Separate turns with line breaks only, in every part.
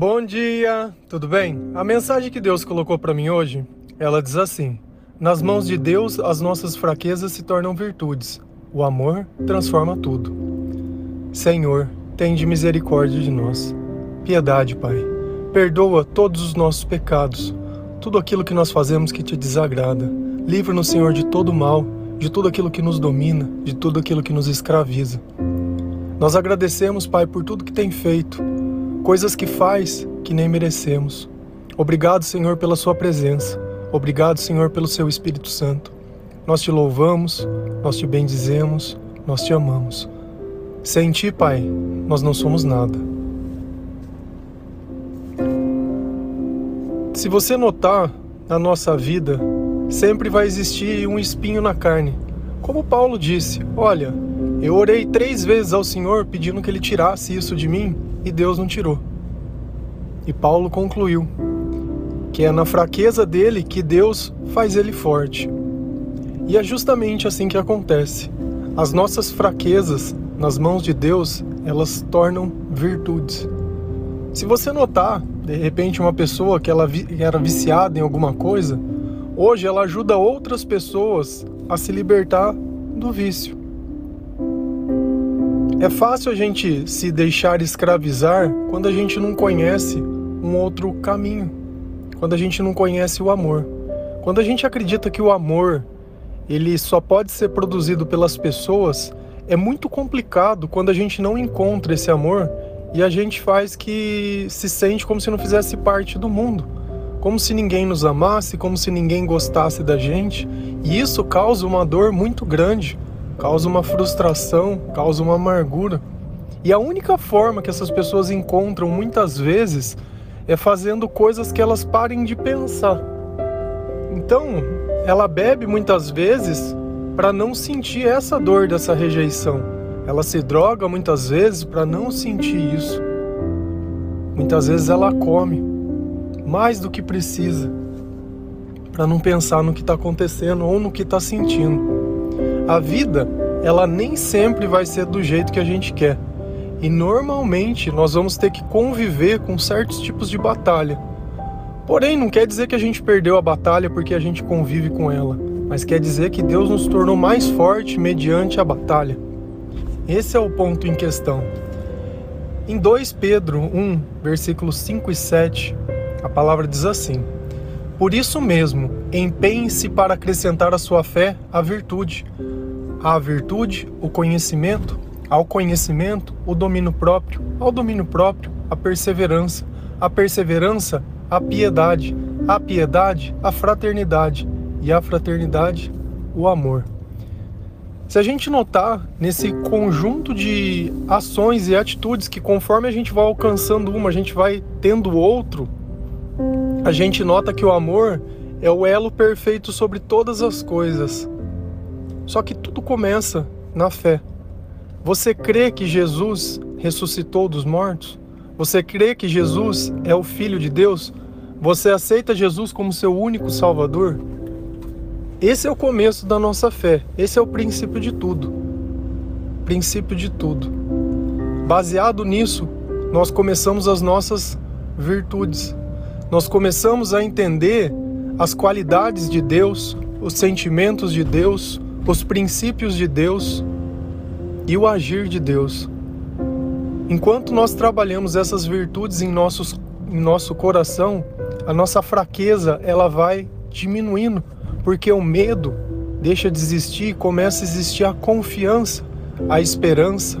Bom dia, tudo bem? A mensagem que Deus colocou para mim hoje, ela diz assim: Nas mãos de Deus as nossas fraquezas se tornam virtudes. O amor transforma tudo. Senhor, tende misericórdia de nós. Piedade, Pai. Perdoa todos os nossos pecados, tudo aquilo que nós fazemos que te desagrada. Livra-nos, Senhor, de todo mal, de tudo aquilo que nos domina, de tudo aquilo que nos escraviza. Nós agradecemos, Pai, por tudo que tem feito, coisas que faz que nem merecemos. Obrigado, Senhor, pela Sua presença. Obrigado, Senhor, pelo Seu Espírito Santo. Nós te louvamos, nós te bendizemos, nós te amamos. Sem Ti, Pai, nós não somos nada. Se você notar na nossa vida, sempre vai existir um espinho na carne. Como Paulo disse: Olha, eu orei três vezes ao Senhor pedindo que Ele tirasse isso de mim e Deus não tirou. E Paulo concluiu que é na fraqueza dele que Deus faz ele forte. E é justamente assim que acontece. As nossas fraquezas nas mãos de Deus, elas tornam virtudes. Se você notar, de repente, uma pessoa que ela era viciada em alguma coisa, hoje ela ajuda outras pessoas a se libertar do vício. É fácil a gente se deixar escravizar quando a gente não conhece um outro caminho, quando a gente não conhece o amor. Quando a gente acredita que o amor ele só pode ser produzido pelas pessoas, é muito complicado quando a gente não encontra esse amor e a gente faz que se sente como se não fizesse parte do mundo, como se ninguém nos amasse, como se ninguém gostasse da gente, e isso causa uma dor muito grande causa uma frustração, causa uma amargura. E a única forma que essas pessoas encontram muitas vezes é fazendo coisas que elas parem de pensar. Então, ela bebe muitas vezes para não sentir essa dor dessa rejeição. Ela se droga muitas vezes para não sentir isso. Muitas vezes ela come mais do que precisa para não pensar no que está acontecendo ou no que está sentindo. A vida, ela nem sempre vai ser do jeito que a gente quer. E normalmente nós vamos ter que conviver com certos tipos de batalha. Porém, não quer dizer que a gente perdeu a batalha porque a gente convive com ela, mas quer dizer que Deus nos tornou mais forte mediante a batalha. Esse é o ponto em questão. Em 2 Pedro 1, versículos 5 e 7, a palavra diz assim: Por isso mesmo, empenhe-se para acrescentar à sua fé a virtude à virtude, o conhecimento, ao conhecimento, o domínio próprio, ao domínio próprio, a perseverança, a perseverança, a piedade, a piedade, a fraternidade e a fraternidade, o amor. Se a gente notar nesse conjunto de ações e atitudes que conforme a gente vai alcançando uma, a gente vai tendo outro, a gente nota que o amor é o elo perfeito sobre todas as coisas. Só que tudo começa na fé. Você crê que Jesus ressuscitou dos mortos? Você crê que Jesus é o Filho de Deus? Você aceita Jesus como seu único Salvador? Esse é o começo da nossa fé. Esse é o princípio de tudo. Princípio de tudo. Baseado nisso, nós começamos as nossas virtudes. Nós começamos a entender as qualidades de Deus, os sentimentos de Deus, os princípios de Deus e o agir de Deus. Enquanto nós trabalhamos essas virtudes em, nossos, em nosso coração, a nossa fraqueza ela vai diminuindo, porque o medo deixa de existir e começa a existir a confiança, a esperança.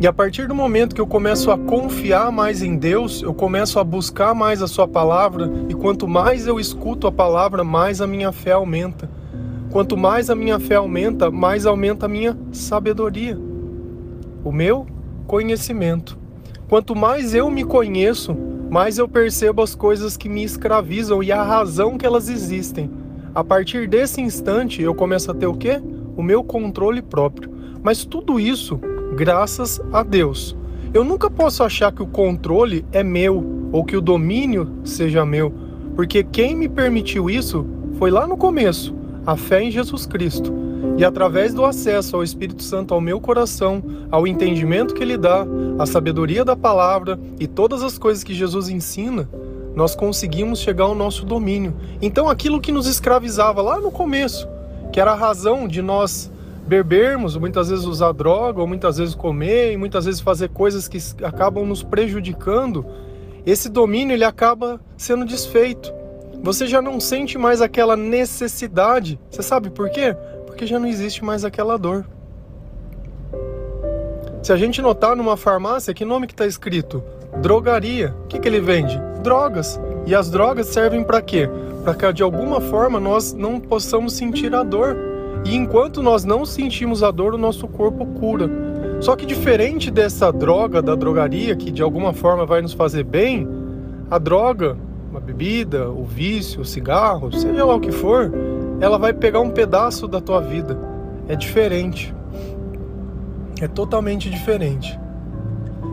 E a partir do momento que eu começo a confiar mais em Deus, eu começo a buscar mais a Sua palavra, e quanto mais eu escuto a palavra, mais a minha fé aumenta. Quanto mais a minha fé aumenta, mais aumenta a minha sabedoria, o meu conhecimento. Quanto mais eu me conheço, mais eu percebo as coisas que me escravizam e a razão que elas existem. A partir desse instante, eu começo a ter o quê? O meu controle próprio. Mas tudo isso graças a Deus. Eu nunca posso achar que o controle é meu ou que o domínio seja meu, porque quem me permitiu isso foi lá no começo a fé em Jesus Cristo. E através do acesso ao Espírito Santo ao meu coração, ao entendimento que ele dá, à sabedoria da palavra e todas as coisas que Jesus ensina, nós conseguimos chegar ao nosso domínio. Então aquilo que nos escravizava lá no começo, que era a razão de nós bebermos, muitas vezes usar droga, ou muitas vezes comer, e muitas vezes fazer coisas que acabam nos prejudicando, esse domínio ele acaba sendo desfeito. Você já não sente mais aquela necessidade. Você sabe por quê? Porque já não existe mais aquela dor. Se a gente notar numa farmácia, que nome que está escrito? Drogaria. O que, que ele vende? Drogas. E as drogas servem para quê? Para que de alguma forma nós não possamos sentir a dor. E enquanto nós não sentimos a dor, o nosso corpo cura. Só que diferente dessa droga da drogaria, que de alguma forma vai nos fazer bem, a droga uma bebida, o vício, o cigarro, seja lá o que for, ela vai pegar um pedaço da tua vida. É diferente. É totalmente diferente.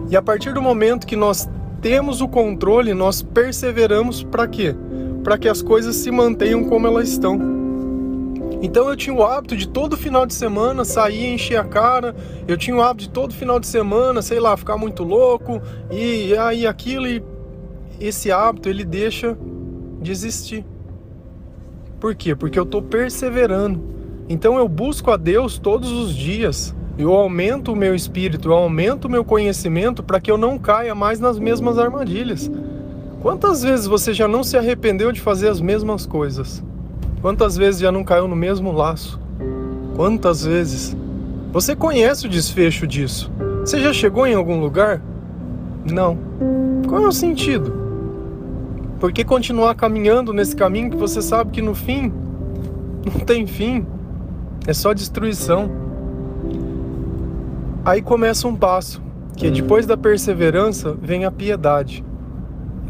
E a partir do momento que nós temos o controle, nós perseveramos para quê? Para que as coisas se mantenham como elas estão. Então eu tinha o hábito de todo final de semana sair e encher a cara. Eu tinha o hábito de todo final de semana, sei lá, ficar muito louco e aí aquilo e esse hábito ele deixa de existir. Por quê? Porque eu estou perseverando. Então eu busco a Deus todos os dias. Eu aumento o meu espírito, eu aumento o meu conhecimento para que eu não caia mais nas mesmas armadilhas. Quantas vezes você já não se arrependeu de fazer as mesmas coisas? Quantas vezes já não caiu no mesmo laço? Quantas vezes? Você conhece o desfecho disso? Você já chegou em algum lugar? Não. Qual é o sentido? Por que continuar caminhando nesse caminho que você sabe que no fim não tem fim? É só destruição. Aí começa um passo, que é depois da perseverança vem a piedade.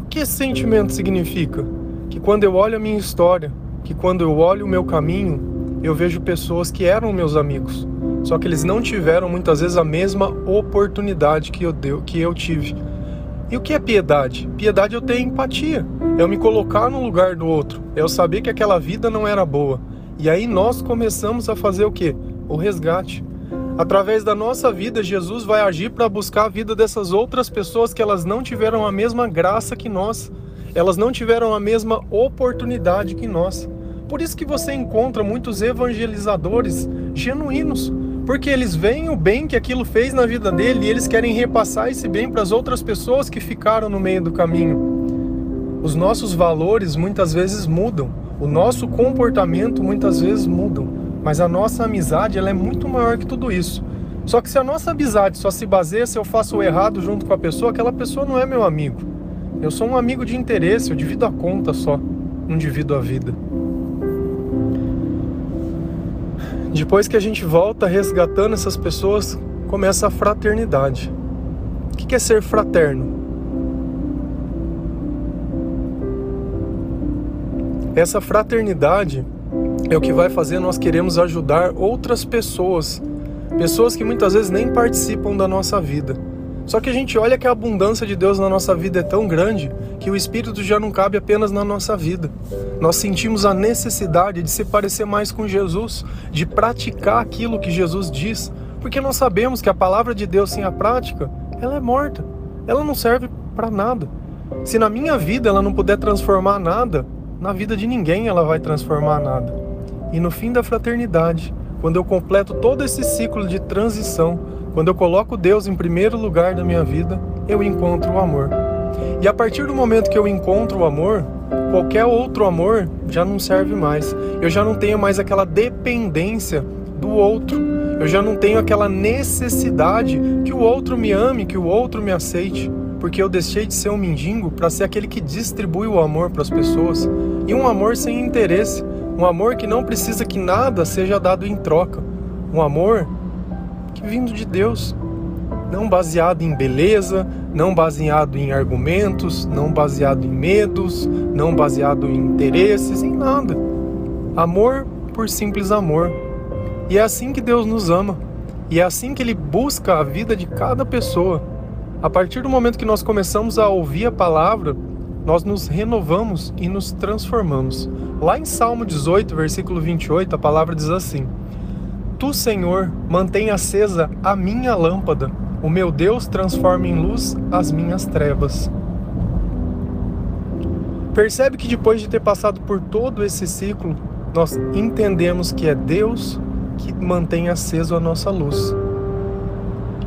O que esse sentimento significa? Que quando eu olho a minha história, que quando eu olho o meu caminho, eu vejo pessoas que eram meus amigos, só que eles não tiveram muitas vezes a mesma oportunidade que eu, deu, que eu tive e o que é piedade? Piedade é eu ter empatia, é eu me colocar no lugar do outro, é eu saber que aquela vida não era boa. E aí nós começamos a fazer o que? O resgate. Através da nossa vida, Jesus vai agir para buscar a vida dessas outras pessoas que elas não tiveram a mesma graça que nós, elas não tiveram a mesma oportunidade que nós. Por isso que você encontra muitos evangelizadores genuínos, porque eles veem o bem que aquilo fez na vida dele e eles querem repassar esse bem para as outras pessoas que ficaram no meio do caminho. Os nossos valores muitas vezes mudam, o nosso comportamento muitas vezes mudam, mas a nossa amizade ela é muito maior que tudo isso. Só que se a nossa amizade só se baseia se eu faço o errado junto com a pessoa, aquela pessoa não é meu amigo. Eu sou um amigo de interesse, eu divido a conta só, não divido a vida. Depois que a gente volta resgatando essas pessoas, começa a fraternidade. O que é ser fraterno? Essa fraternidade é o que vai fazer nós queremos ajudar outras pessoas, pessoas que muitas vezes nem participam da nossa vida só que a gente olha que a abundância de Deus na nossa vida é tão grande que o Espírito já não cabe apenas na nossa vida. Nós sentimos a necessidade de se parecer mais com Jesus, de praticar aquilo que Jesus diz, porque nós sabemos que a palavra de Deus sem a prática, ela é morta. Ela não serve para nada. Se na minha vida ela não puder transformar nada, na vida de ninguém ela vai transformar nada. E no fim da fraternidade, quando eu completo todo esse ciclo de transição, quando eu coloco Deus em primeiro lugar da minha vida, eu encontro o amor. E a partir do momento que eu encontro o amor, qualquer outro amor já não serve mais. Eu já não tenho mais aquela dependência do outro. Eu já não tenho aquela necessidade que o outro me ame, que o outro me aceite, porque eu deixei de ser um mendigo para ser aquele que distribui o amor para as pessoas e um amor sem interesse, um amor que não precisa que nada seja dado em troca, um amor vindo de Deus, não baseado em beleza, não baseado em argumentos, não baseado em medos, não baseado em interesses, em nada. Amor por simples amor. E é assim que Deus nos ama. E é assim que Ele busca a vida de cada pessoa. A partir do momento que nós começamos a ouvir a palavra, nós nos renovamos e nos transformamos. Lá em Salmo 18, versículo 28, a palavra diz assim: tu, Senhor, mantém acesa a minha lâmpada, o meu Deus transforma em luz as minhas trevas. Percebe que depois de ter passado por todo esse ciclo, nós entendemos que é Deus que mantém aceso a nossa luz.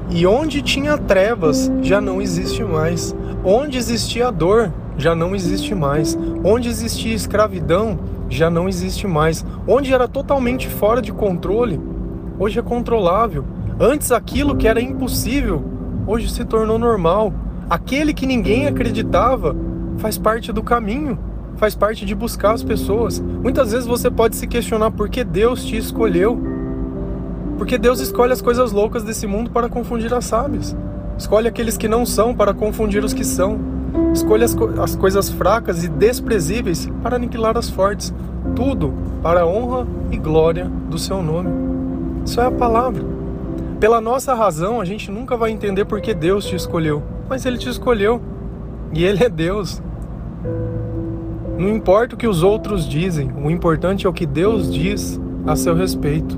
E onde tinha trevas, já não existe mais. Onde existia dor, já não existe mais. Onde existia escravidão, já não existe mais. Onde era totalmente fora de controle, hoje é controlável. Antes aquilo que era impossível, hoje se tornou normal. Aquele que ninguém acreditava faz parte do caminho, faz parte de buscar as pessoas. Muitas vezes você pode se questionar por que Deus te escolheu. Porque Deus escolhe as coisas loucas desse mundo para confundir as sábias. Escolhe aqueles que não são para confundir os que são. Escolhe as, co as coisas fracas e desprezíveis para aniquilar as fortes. Tudo para a honra e glória do seu nome. Isso é a palavra. Pela nossa razão, a gente nunca vai entender por que Deus te escolheu. Mas Ele te escolheu. E Ele é Deus. Não importa o que os outros dizem, o importante é o que Deus diz a seu respeito.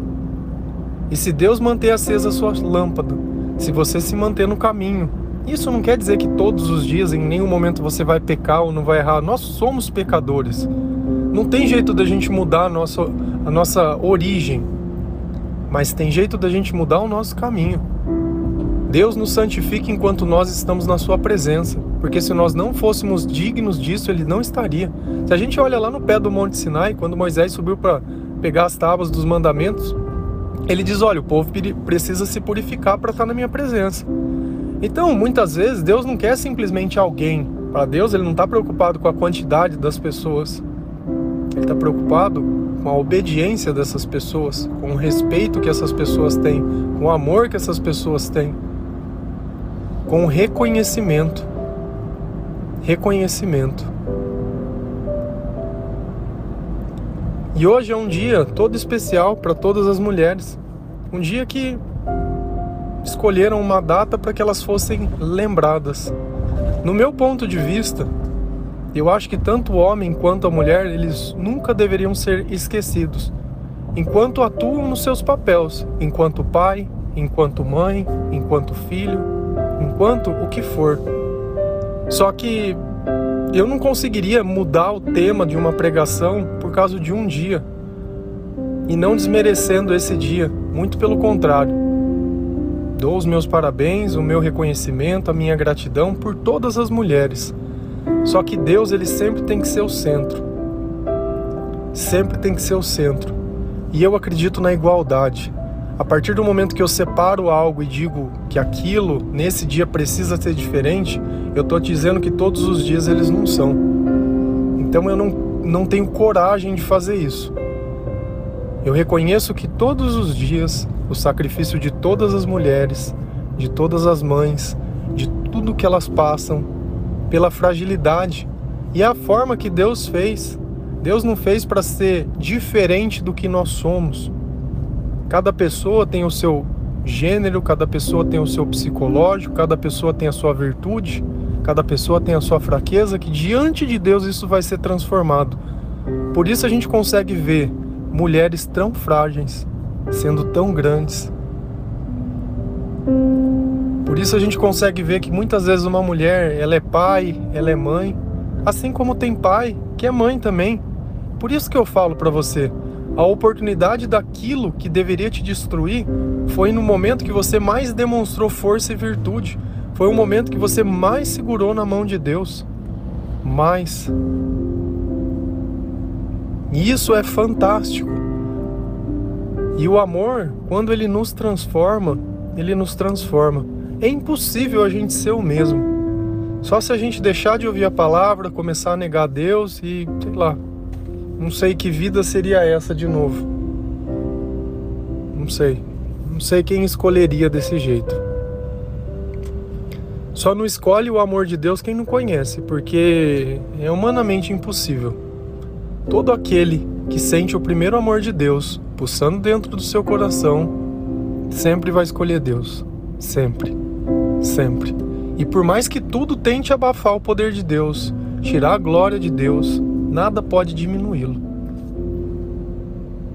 E se Deus manter acesa a sua lâmpada, se você se manter no caminho, isso não quer dizer que todos os dias, em nenhum momento você vai pecar ou não vai errar. Nós somos pecadores. Não tem jeito da gente mudar a nossa, a nossa origem, mas tem jeito da gente mudar o nosso caminho. Deus nos santifica enquanto nós estamos na Sua presença, porque se nós não fôssemos dignos disso, Ele não estaria. Se a gente olha lá no pé do Monte Sinai, quando Moisés subiu para pegar as tábuas dos mandamentos, ele diz: Olha, o povo precisa se purificar para estar na minha presença. Então, muitas vezes, Deus não quer simplesmente alguém. Para Deus, Ele não está preocupado com a quantidade das pessoas. Ele está preocupado com a obediência dessas pessoas, com o respeito que essas pessoas têm, com o amor que essas pessoas têm com reconhecimento. Reconhecimento. E hoje é um dia todo especial para todas as mulheres. Um dia que escolheram uma data para que elas fossem lembradas. No meu ponto de vista, eu acho que tanto o homem quanto a mulher, eles nunca deveriam ser esquecidos, enquanto atuam nos seus papéis, enquanto pai, enquanto mãe, enquanto filho, enquanto o que for. Só que eu não conseguiria mudar o tema de uma pregação por causa de um dia. E não desmerecendo esse dia, muito pelo contrário. Dou os meus parabéns, o meu reconhecimento, a minha gratidão por todas as mulheres. Só que Deus, ele sempre tem que ser o centro. Sempre tem que ser o centro. E eu acredito na igualdade. A partir do momento que eu separo algo e digo que aquilo nesse dia precisa ser diferente, eu estou dizendo que todos os dias eles não são. Então eu não, não tenho coragem de fazer isso. Eu reconheço que todos os dias o sacrifício de todas as mulheres, de todas as mães, de tudo que elas passam, pela fragilidade e a forma que Deus fez. Deus não fez para ser diferente do que nós somos. Cada pessoa tem o seu gênero, cada pessoa tem o seu psicológico, cada pessoa tem a sua virtude, cada pessoa tem a sua fraqueza, que diante de Deus isso vai ser transformado. Por isso a gente consegue ver mulheres tão frágeis sendo tão grandes. Por isso a gente consegue ver que muitas vezes uma mulher, ela é pai, ela é mãe, assim como tem pai que é mãe também. Por isso que eu falo para você, a oportunidade daquilo que deveria te destruir foi no momento que você mais demonstrou força e virtude. Foi o momento que você mais segurou na mão de Deus. Mais. E isso é fantástico. E o amor, quando ele nos transforma, ele nos transforma. É impossível a gente ser o mesmo. Só se a gente deixar de ouvir a palavra, começar a negar Deus e, sei lá, não sei que vida seria essa de novo. Não sei. Não sei quem escolheria desse jeito. Só não escolhe o amor de Deus quem não conhece, porque é humanamente impossível. Todo aquele que sente o primeiro amor de Deus pulsando dentro do seu coração sempre vai escolher Deus. Sempre. Sempre. E por mais que tudo tente abafar o poder de Deus, tirar a glória de Deus, nada pode diminuí-lo.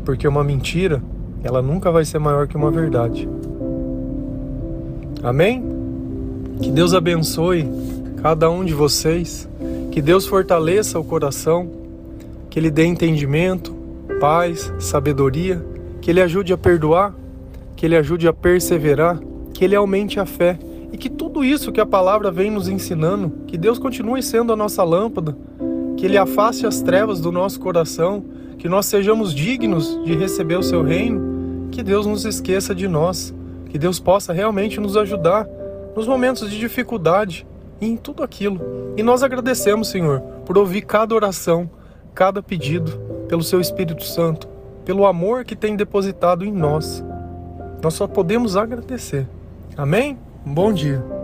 Porque uma mentira, ela nunca vai ser maior que uma verdade. Amém? Que Deus abençoe cada um de vocês, que Deus fortaleça o coração, que Ele dê entendimento, paz, sabedoria, que Ele ajude a perdoar, que Ele ajude a perseverar, que Ele aumente a fé e que tudo isso que a palavra vem nos ensinando, que Deus continue sendo a nossa lâmpada, que Ele afaste as trevas do nosso coração, que nós sejamos dignos de receber o Seu reino, que Deus nos esqueça de nós, que Deus possa realmente nos ajudar nos momentos de dificuldade e em tudo aquilo. E nós agradecemos, Senhor, por ouvir cada oração, cada pedido, pelo Seu Espírito Santo, pelo amor que tem depositado em nós. Nós só podemos agradecer. Amém? Um bom dia.